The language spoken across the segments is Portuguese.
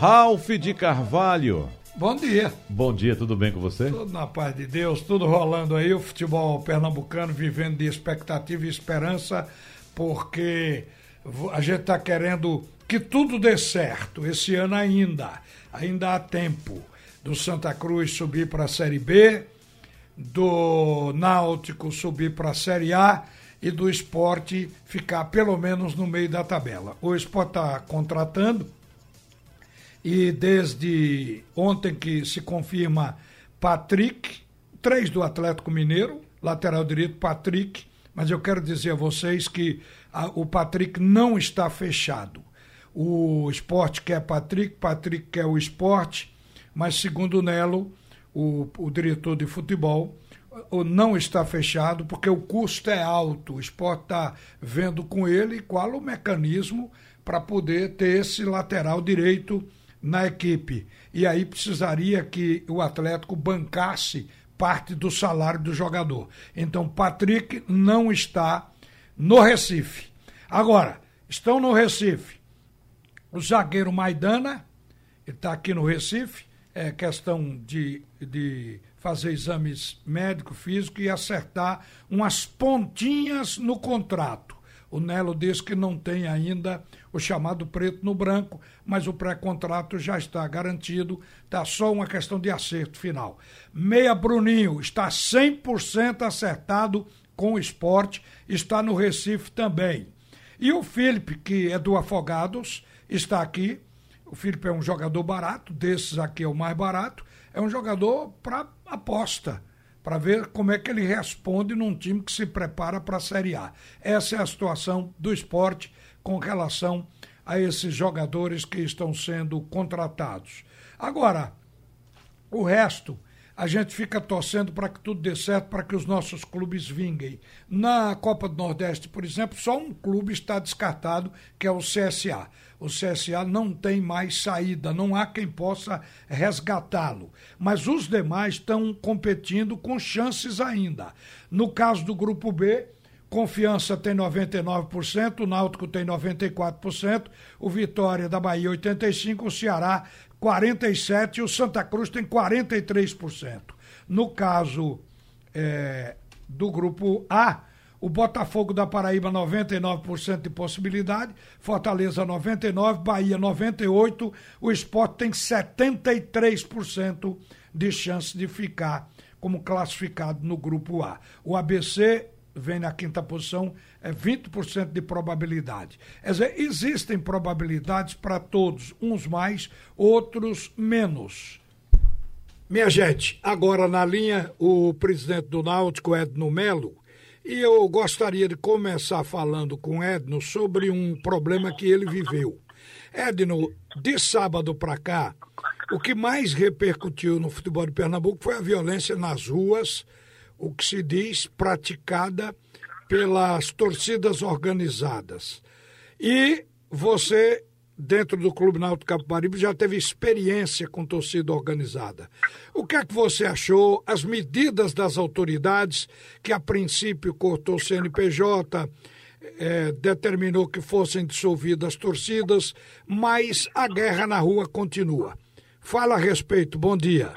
Ralph de Carvalho. Bom dia. Bom dia, tudo bem com você? Tudo na paz de Deus, tudo rolando aí, o futebol pernambucano vivendo de expectativa e esperança, porque a gente está querendo que tudo dê certo esse ano ainda. Ainda há tempo do Santa Cruz subir para a Série B, do Náutico subir para a Série A e do esporte ficar pelo menos no meio da tabela. O esporte está contratando e desde ontem que se confirma Patrick, três do Atlético Mineiro, lateral direito Patrick, mas eu quero dizer a vocês que a, o Patrick não está fechado. O esporte quer Patrick, Patrick quer o esporte, mas segundo o Nelo, o, o diretor de futebol, não está fechado porque o custo é alto. O esporte está vendo com ele qual o mecanismo para poder ter esse lateral direito na equipe. E aí precisaria que o Atlético bancasse parte do salário do jogador. Então, Patrick não está no Recife. Agora, estão no Recife o zagueiro Maidana, está aqui no Recife, é questão de, de fazer exames médico, físico e acertar umas pontinhas no contrato. O Nelo diz que não tem ainda o chamado preto no branco, mas o pré-contrato já está garantido, está só uma questão de acerto final. Meia Bruninho está 100% acertado com o esporte, está no Recife também. E o Felipe, que é do Afogados, está aqui. O Felipe é um jogador barato, desses aqui é o mais barato. É um jogador para aposta, para ver como é que ele responde num time que se prepara para a Série A. Essa é a situação do esporte com relação a esses jogadores que estão sendo contratados. Agora, o resto a gente fica torcendo para que tudo dê certo, para que os nossos clubes vinguem. Na Copa do Nordeste, por exemplo, só um clube está descartado, que é o CSA. O CSA não tem mais saída, não há quem possa resgatá-lo. Mas os demais estão competindo com chances ainda. No caso do Grupo B, Confiança tem 99%, o Náutico tem 94%, o Vitória da Bahia 85%, o Ceará 47% e o Santa Cruz tem 43%. No caso é, do grupo A, o Botafogo da Paraíba 99% de possibilidade, Fortaleza 99%, Bahia 98%, o Esporte tem 73% de chance de ficar como classificado no grupo A. O ABC vem na quinta posição, é 20% de probabilidade. Quer dizer, existem probabilidades para todos, uns mais, outros menos. Minha gente, agora na linha o presidente do Náutico, Edno Melo, e eu gostaria de começar falando com Edno sobre um problema que ele viveu. Edno, de sábado para cá, o que mais repercutiu no futebol de Pernambuco foi a violência nas ruas, o que se diz praticada pelas torcidas organizadas. E você, dentro do Clube Náutico Capibaribe, já teve experiência com torcida organizada. O que é que você achou? As medidas das autoridades, que a princípio cortou o CNPJ, é, determinou que fossem dissolvidas as torcidas, mas a guerra na rua continua. Fala a respeito, bom dia.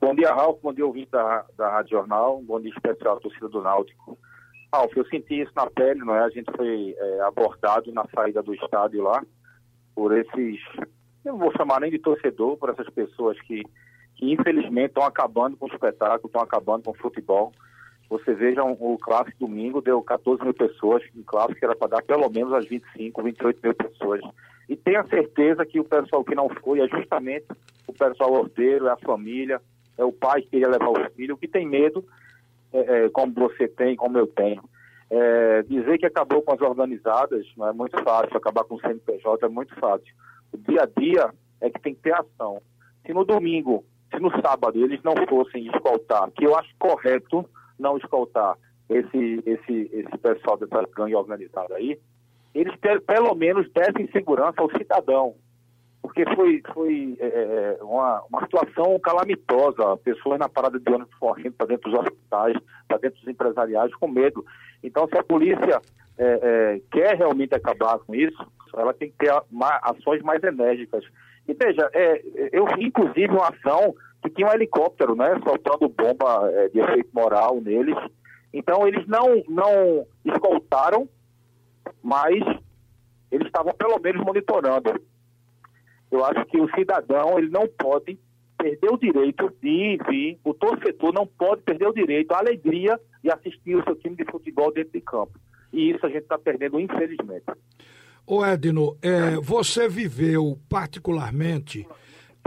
Bom dia, Ralf. Bom dia, ouvinte da, da Rádio Jornal. Bom dia especial torcida do Náutico. Ralf, eu senti isso na pele, não é? A gente foi é, abordado na saída do estádio lá por esses, eu não vou chamar nem de torcedor, por essas pessoas que, que infelizmente estão acabando com o espetáculo, estão acabando com o futebol. Você veja o clássico domingo, deu 14 mil pessoas, um clássico que era para dar pelo menos as 25, 28 mil pessoas. E tenha certeza que o pessoal que não foi é justamente o pessoal ordeiro, é a família, é o pai que queria levar o filho, que tem medo, é, é, como você tem, como eu tenho. É, dizer que acabou com as organizadas não é muito fácil, acabar com o CNPJ é muito fácil. O dia a dia é que tem que ter ação. Se no domingo, se no sábado eles não fossem escoltar, que eu acho correto não escoltar esse, esse, esse pessoal dessa gangue organizada aí, eles ter, pelo menos dessem segurança ao cidadão porque foi, foi é, é, uma, uma situação calamitosa, pessoas na parada de ônibus correndo para dentro dos hospitais, para dentro dos empresariais, com medo. Então, se a polícia é, é, quer realmente acabar com isso, ela tem que ter ações mais enérgicas. E veja, é, eu vi inclusive uma ação que tinha um helicóptero, né, soltando bomba é, de efeito moral neles. Então eles não, não escoltaram, mas eles estavam pelo menos monitorando. Eu acho que o cidadão ele não pode perder o direito de vir, o torcedor não pode perder o direito, a alegria de assistir o seu time de futebol dentro de campo. E isso a gente está perdendo, infelizmente. Ô Edno, é, você viveu particularmente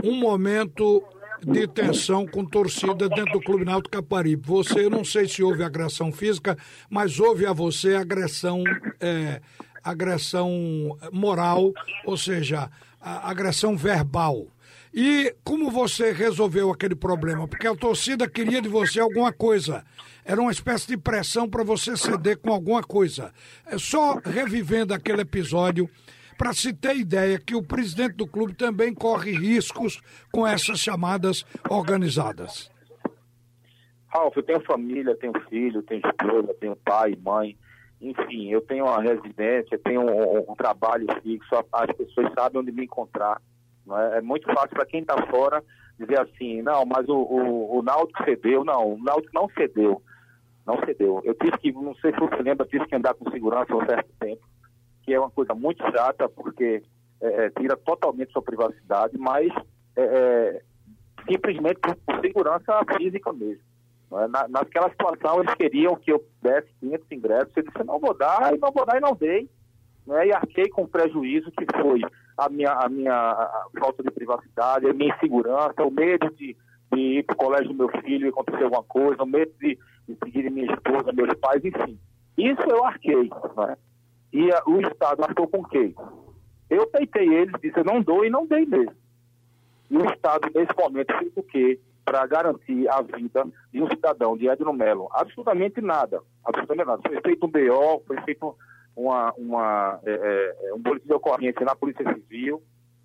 um momento de tensão com torcida dentro do Clube Náutico Caparibe. Você, eu não sei se houve agressão física, mas houve a você agressão, é, agressão moral, ou seja, agressão verbal. E como você resolveu aquele problema? Porque a torcida queria de você alguma coisa. Era uma espécie de pressão para você ceder com alguma coisa. É só revivendo aquele episódio para se ter ideia que o presidente do clube também corre riscos com essas chamadas organizadas. Ralf, eu tenho família, tenho filho, tenho esposa, tenho pai, mãe, enfim, eu tenho uma residência, tenho um, um trabalho fixo, as pessoas sabem onde me encontrar. É? é? muito fácil para quem está fora dizer assim, não, mas o, o, o Náutico cedeu. Não, o Náutico não cedeu. Não cedeu. Eu tive que, não sei se você lembra, tive que andar com segurança um certo tempo, que é uma coisa muito chata, porque é, é tira totalmente sua privacidade, mas é, é, simplesmente por, segurança física mesmo. Na, naquela situação, eles queriam que eu desse 500 ingressos. Eu disse, não vou dar, e não vou dar, e não dei. Né? E arquei com prejuízo que foi a minha, a minha a falta de privacidade, a minha insegurança, o medo de, de ir para o colégio do meu filho e acontecer alguma coisa, o medo de, de seguir minha esposa, meus pais, enfim. Isso eu arquei. Né? E a, o Estado arcou com quem? Eu peitei eles, disse eu não dou e não dei mesmo. E o Estado, nesse momento, fez o quê? Para garantir a vida de um cidadão, de Edno Melo? Absolutamente nada. Absolutamente nada. Foi feito um BO, foi feito uma, uma, é, é, é, um boletim de ocorrência na Polícia Civil,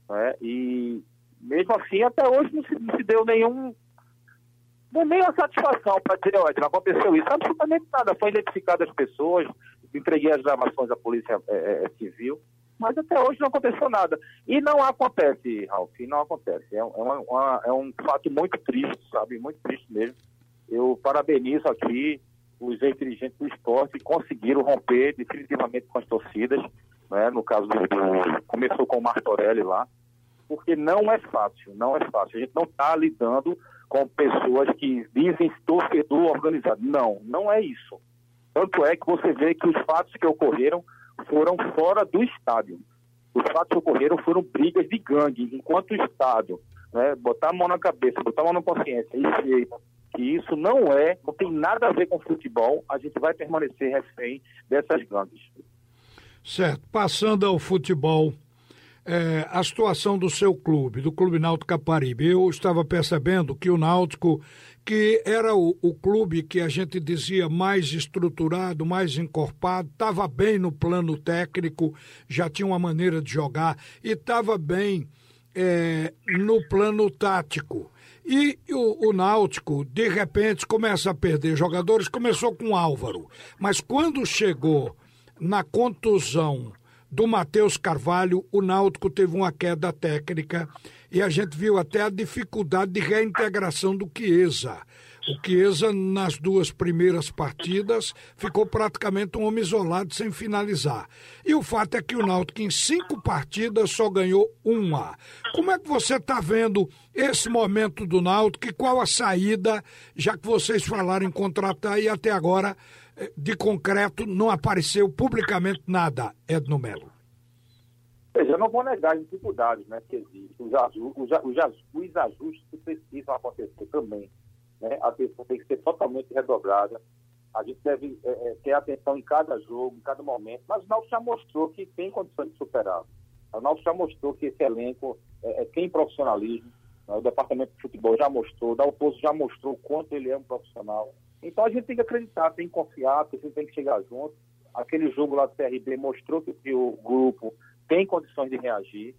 né, e mesmo assim até hoje não se, não se deu nenhum não nem a satisfação para dizer, olha, não aconteceu isso, absolutamente nada, foi identificado as pessoas, entreguei as gravações à Polícia é, é, é, Civil, mas até hoje não aconteceu nada. E não acontece, Ralf, não acontece. É, uma, uma, é um fato muito triste, sabe, muito triste mesmo. Eu parabenizo aqui os ex-dirigentes do esporte conseguiram romper definitivamente com as torcidas, né? no caso do, do começou com o Martorelli lá, porque não é fácil, não é fácil. A gente não está lidando com pessoas que dizem torcedor organizado. Não, não é isso. Tanto é que você vê que os fatos que ocorreram foram fora do estádio. Os fatos que ocorreram foram brigas de gangue, enquanto o Estado, né, botar a mão na cabeça, botar a mão na consciência e que isso não é, não tem nada a ver com futebol, a gente vai permanecer refém dessas gangues. Certo. Passando ao futebol, é, a situação do seu clube, do Clube Náutico Caparibe. Eu estava percebendo que o Náutico, que era o, o clube que a gente dizia mais estruturado, mais encorpado, estava bem no plano técnico, já tinha uma maneira de jogar e estava bem é, no plano tático. E o, o, Náutico, de repente, começa a perder jogadores. Começou com Álvaro, mas quando chegou na contusão do Matheus Carvalho, o Náutico teve uma queda técnica e a gente viu até a dificuldade de reintegração do Chiesa. O Chiesa, nas duas primeiras partidas, ficou praticamente um homem isolado sem finalizar. E o fato é que o Náutico, em cinco partidas, só ganhou uma. Como é que você está vendo esse momento do Náutico e qual a saída, já que vocês falaram em contratar e até agora, de concreto, não apareceu publicamente nada, Edno Melo? Veja, não vou negar as dificuldades né, que existem, os, os, ajustes que precisam acontecer também né? a atenção tem que ser totalmente redobrada. A gente deve é, é, ter atenção em cada jogo, em cada momento, mas o Náutico já mostrou que tem condições de superar. O Náutico já mostrou que esse elenco é, é, tem profissionalismo, o Departamento de Futebol já mostrou, o Dalpozo já mostrou o quanto ele é um profissional. Então a gente tem que acreditar, tem que confiar, a gente tem que chegar junto. Aquele jogo lá do CRB mostrou que o grupo tem condições de reagir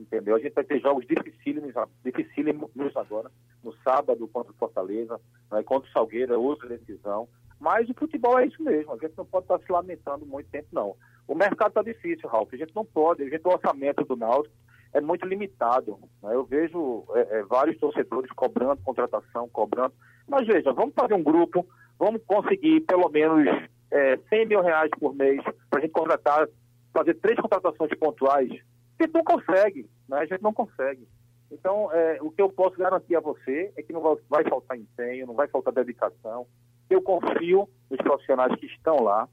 entendeu? A gente vai ter jogos dificílimos, dificílimos agora, no sábado contra o Fortaleza, né, contra o Salgueiro, é outra decisão. Mas o futebol é isso mesmo, a gente não pode estar se lamentando muito tempo, não. O mercado está difícil, Ralf. A gente não pode, a gente, o orçamento do Náutico é muito limitado. Né? Eu vejo é, é, vários torcedores cobrando contratação, cobrando. Mas veja, vamos fazer um grupo, vamos conseguir pelo menos é, 100 mil reais por mês para a gente contratar, fazer três contratações pontuais. Gente não consegue, né? a gente não consegue. Então, é, o que eu posso garantir a você é que não vai, vai faltar empenho, não vai faltar dedicação. Eu confio nos profissionais que estão lá.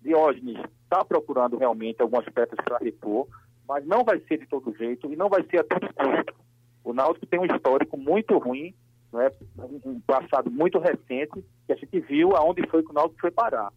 Diógenes está procurando realmente algumas peças para repor, mas não vai ser de todo jeito e não vai ser a todo custo. O Náutico tem um histórico muito ruim, né, um passado muito recente, que a gente viu aonde foi que o Náutico foi parar.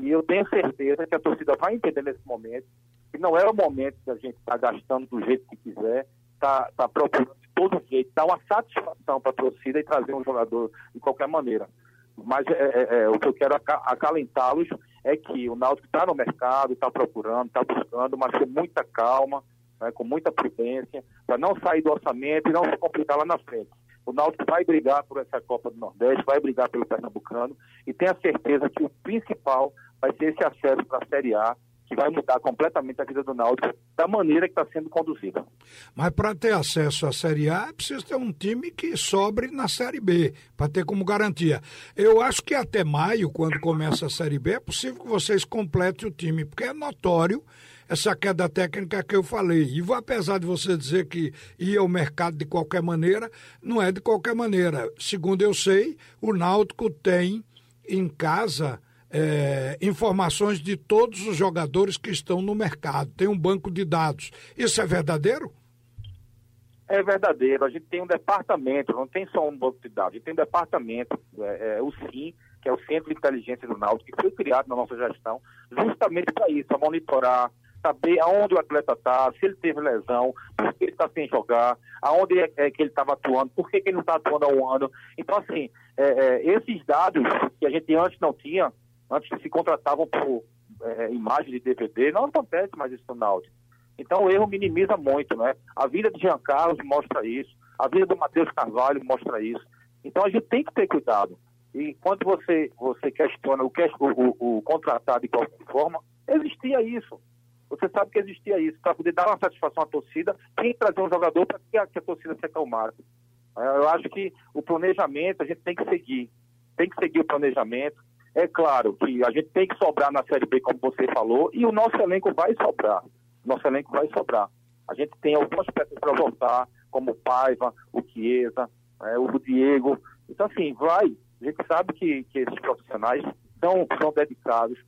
E eu tenho certeza que a torcida vai entender nesse momento que não é o momento que a gente está gastando do jeito que quiser, está tá procurando de todo jeito, dar uma satisfação para a torcida e trazer um jogador de qualquer maneira. Mas é, é, é, o que eu quero acalentá-los é que o Náutico está no mercado, está procurando, está buscando, mas com muita calma, né, com muita prudência, para não sair do orçamento e não se complicar lá na frente. O Náutico vai brigar por essa Copa do Nordeste, vai brigar pelo Pernambucano e tenha certeza que o principal vai ser esse acesso para a Série A que vai mudar completamente a vida do Náutico da maneira que está sendo conduzida. Mas para ter acesso à Série A, é preciso ter um time que sobre na Série B, para ter como garantia. Eu acho que até maio, quando começa a Série B, é possível que vocês completem o time, porque é notório essa queda técnica que eu falei. E apesar de você dizer que ia ao mercado de qualquer maneira, não é de qualquer maneira. Segundo eu sei, o Náutico tem em casa é, informações de todos os jogadores que estão no mercado. Tem um banco de dados. Isso é verdadeiro? É verdadeiro. A gente tem um departamento, não tem só um banco de dados, a gente tem um departamento, é, é, o SIM, que é o Centro de Inteligência do Náutico, que foi criado na nossa gestão justamente para isso, para monitorar, saber aonde o atleta está, se ele teve lesão, por que ele está sem jogar, aonde é, é que ele estava atuando, por que, que ele não está atuando há um ano. Então, assim, é, é, esses dados que a gente antes não tinha, antes se contratavam por é, imagem de DVD, não acontece mais isso no. Então o erro minimiza muito, né? A vida de Jean Carlos mostra isso, a vida do Matheus Carvalho mostra isso. Então a gente tem que ter cuidado. E quando você, você questiona o, o, o contratado de qualquer forma, existia isso. Você sabe que existia isso. Para poder dar uma satisfação à torcida, tem que trazer um jogador para que, que a torcida se acalmasse. É, eu acho que o planejamento a gente tem que seguir. Tem que seguir o planejamento. É claro que a gente tem que sobrar na Série B, como você falou, e o nosso elenco vai sobrar. Nosso elenco vai sobrar. A gente tem algumas peças para voltar, como o Paiva, o Chiesa, é, o Diego. Então, assim, vai. A gente sabe que, que esses profissionais são, são dedicados.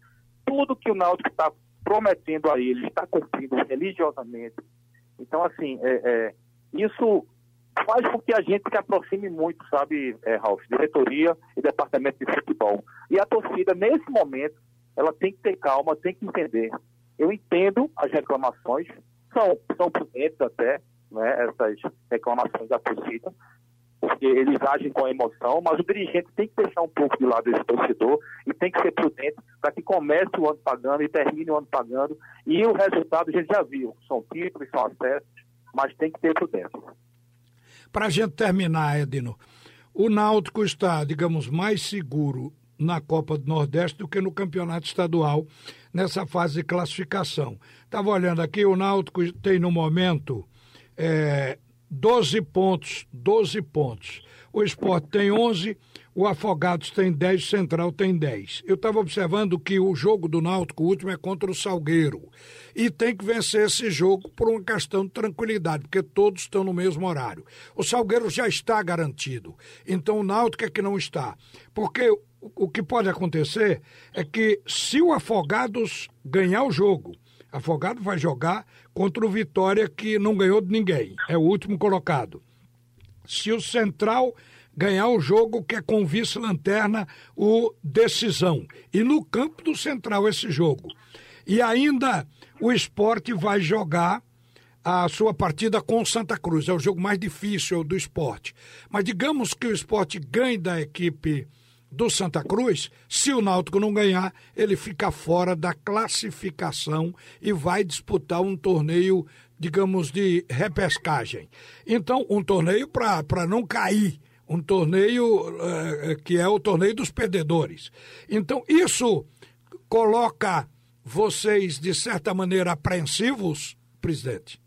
Tudo que o Náutico está prometendo a eles, está cumprindo religiosamente. Então, assim, é, é, isso faz com que a gente se aproxime muito, sabe, é, Ralf, diretoria e departamento de futebol. E a torcida, nesse momento, ela tem que ter calma, tem que entender. Eu entendo as reclamações, são, são prudentes até, né, essas reclamações da torcida, porque eles agem com emoção, mas o dirigente tem que deixar um pouco de lado esse torcedor e tem que ser prudente para que comece o ano pagando e termine o ano pagando. E o resultado a gente já viu, são títulos, são acessos, mas tem que ter prudência. Para a gente terminar, Edino, o Náutico está, digamos, mais seguro na Copa do Nordeste do que no Campeonato Estadual, nessa fase de classificação. Estava olhando aqui, o Náutico tem no momento é, 12 pontos, 12 pontos. O Esporte tem 11, o Afogados tem 10, o Central tem 10. Eu estava observando que o jogo do Náutico, o último, é contra o Salgueiro. E tem que vencer esse jogo por uma questão de tranquilidade, porque todos estão no mesmo horário. O Salgueiro já está garantido. Então o Náutico é que não está. Porque o que pode acontecer é que se o Afogados ganhar o jogo, Afogado vai jogar contra o Vitória que não ganhou de ninguém, é o último colocado. Se o Central ganhar o jogo que é com vice-lanterna, o decisão. E no campo do Central esse jogo. E ainda o esporte vai jogar a sua partida com o Santa Cruz. É o jogo mais difícil do esporte. Mas digamos que o esporte ganhe da equipe do Santa Cruz, se o Náutico não ganhar, ele fica fora da classificação e vai disputar um torneio, digamos, de repescagem. Então, um torneio para não cair um torneio uh, que é o torneio dos perdedores. Então, isso coloca vocês, de certa maneira, apreensivos, presidente?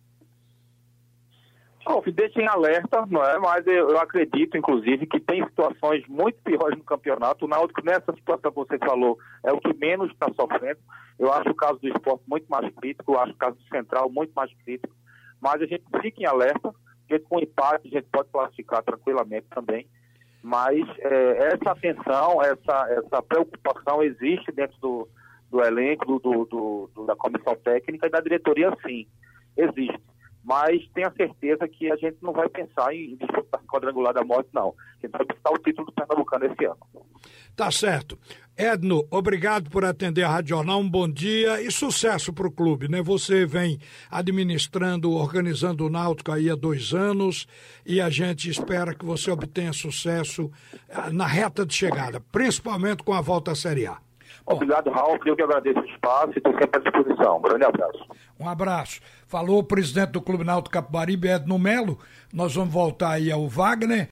Não, deixa em alerta, não é? Mas eu, eu, acredito, inclusive, que tem situações muito piores no campeonato. O Náutico, nessa situação que você falou, é o que menos está sofrendo. Eu acho o caso do esporte muito mais crítico, eu acho o caso do Central muito mais crítico. Mas a gente fica em alerta, porque com empate a gente pode classificar tranquilamente também. Mas é, essa atenção, essa, essa preocupação existe dentro do, do elenco, do, do, do, da comissão técnica e da diretoria, sim, existe mas tenha certeza que a gente não vai pensar em disputar quadrangular da morte, não. A gente vai disputar o título do Pernambucano esse ano. Tá certo. Edno, obrigado por atender a Rádio Jornal, um bom dia e sucesso para o clube, né? Você vem administrando, organizando o Náutico aí há dois anos e a gente espera que você obtenha sucesso ah, na reta de chegada, principalmente com a volta à Série A. Obrigado, Ralf. Eu que agradeço o espaço e estou sempre à disposição. Um grande abraço. Um abraço. Falou o presidente do Clube Náutico Capibaribe, Edno Melo. Nós vamos voltar aí ao Wagner.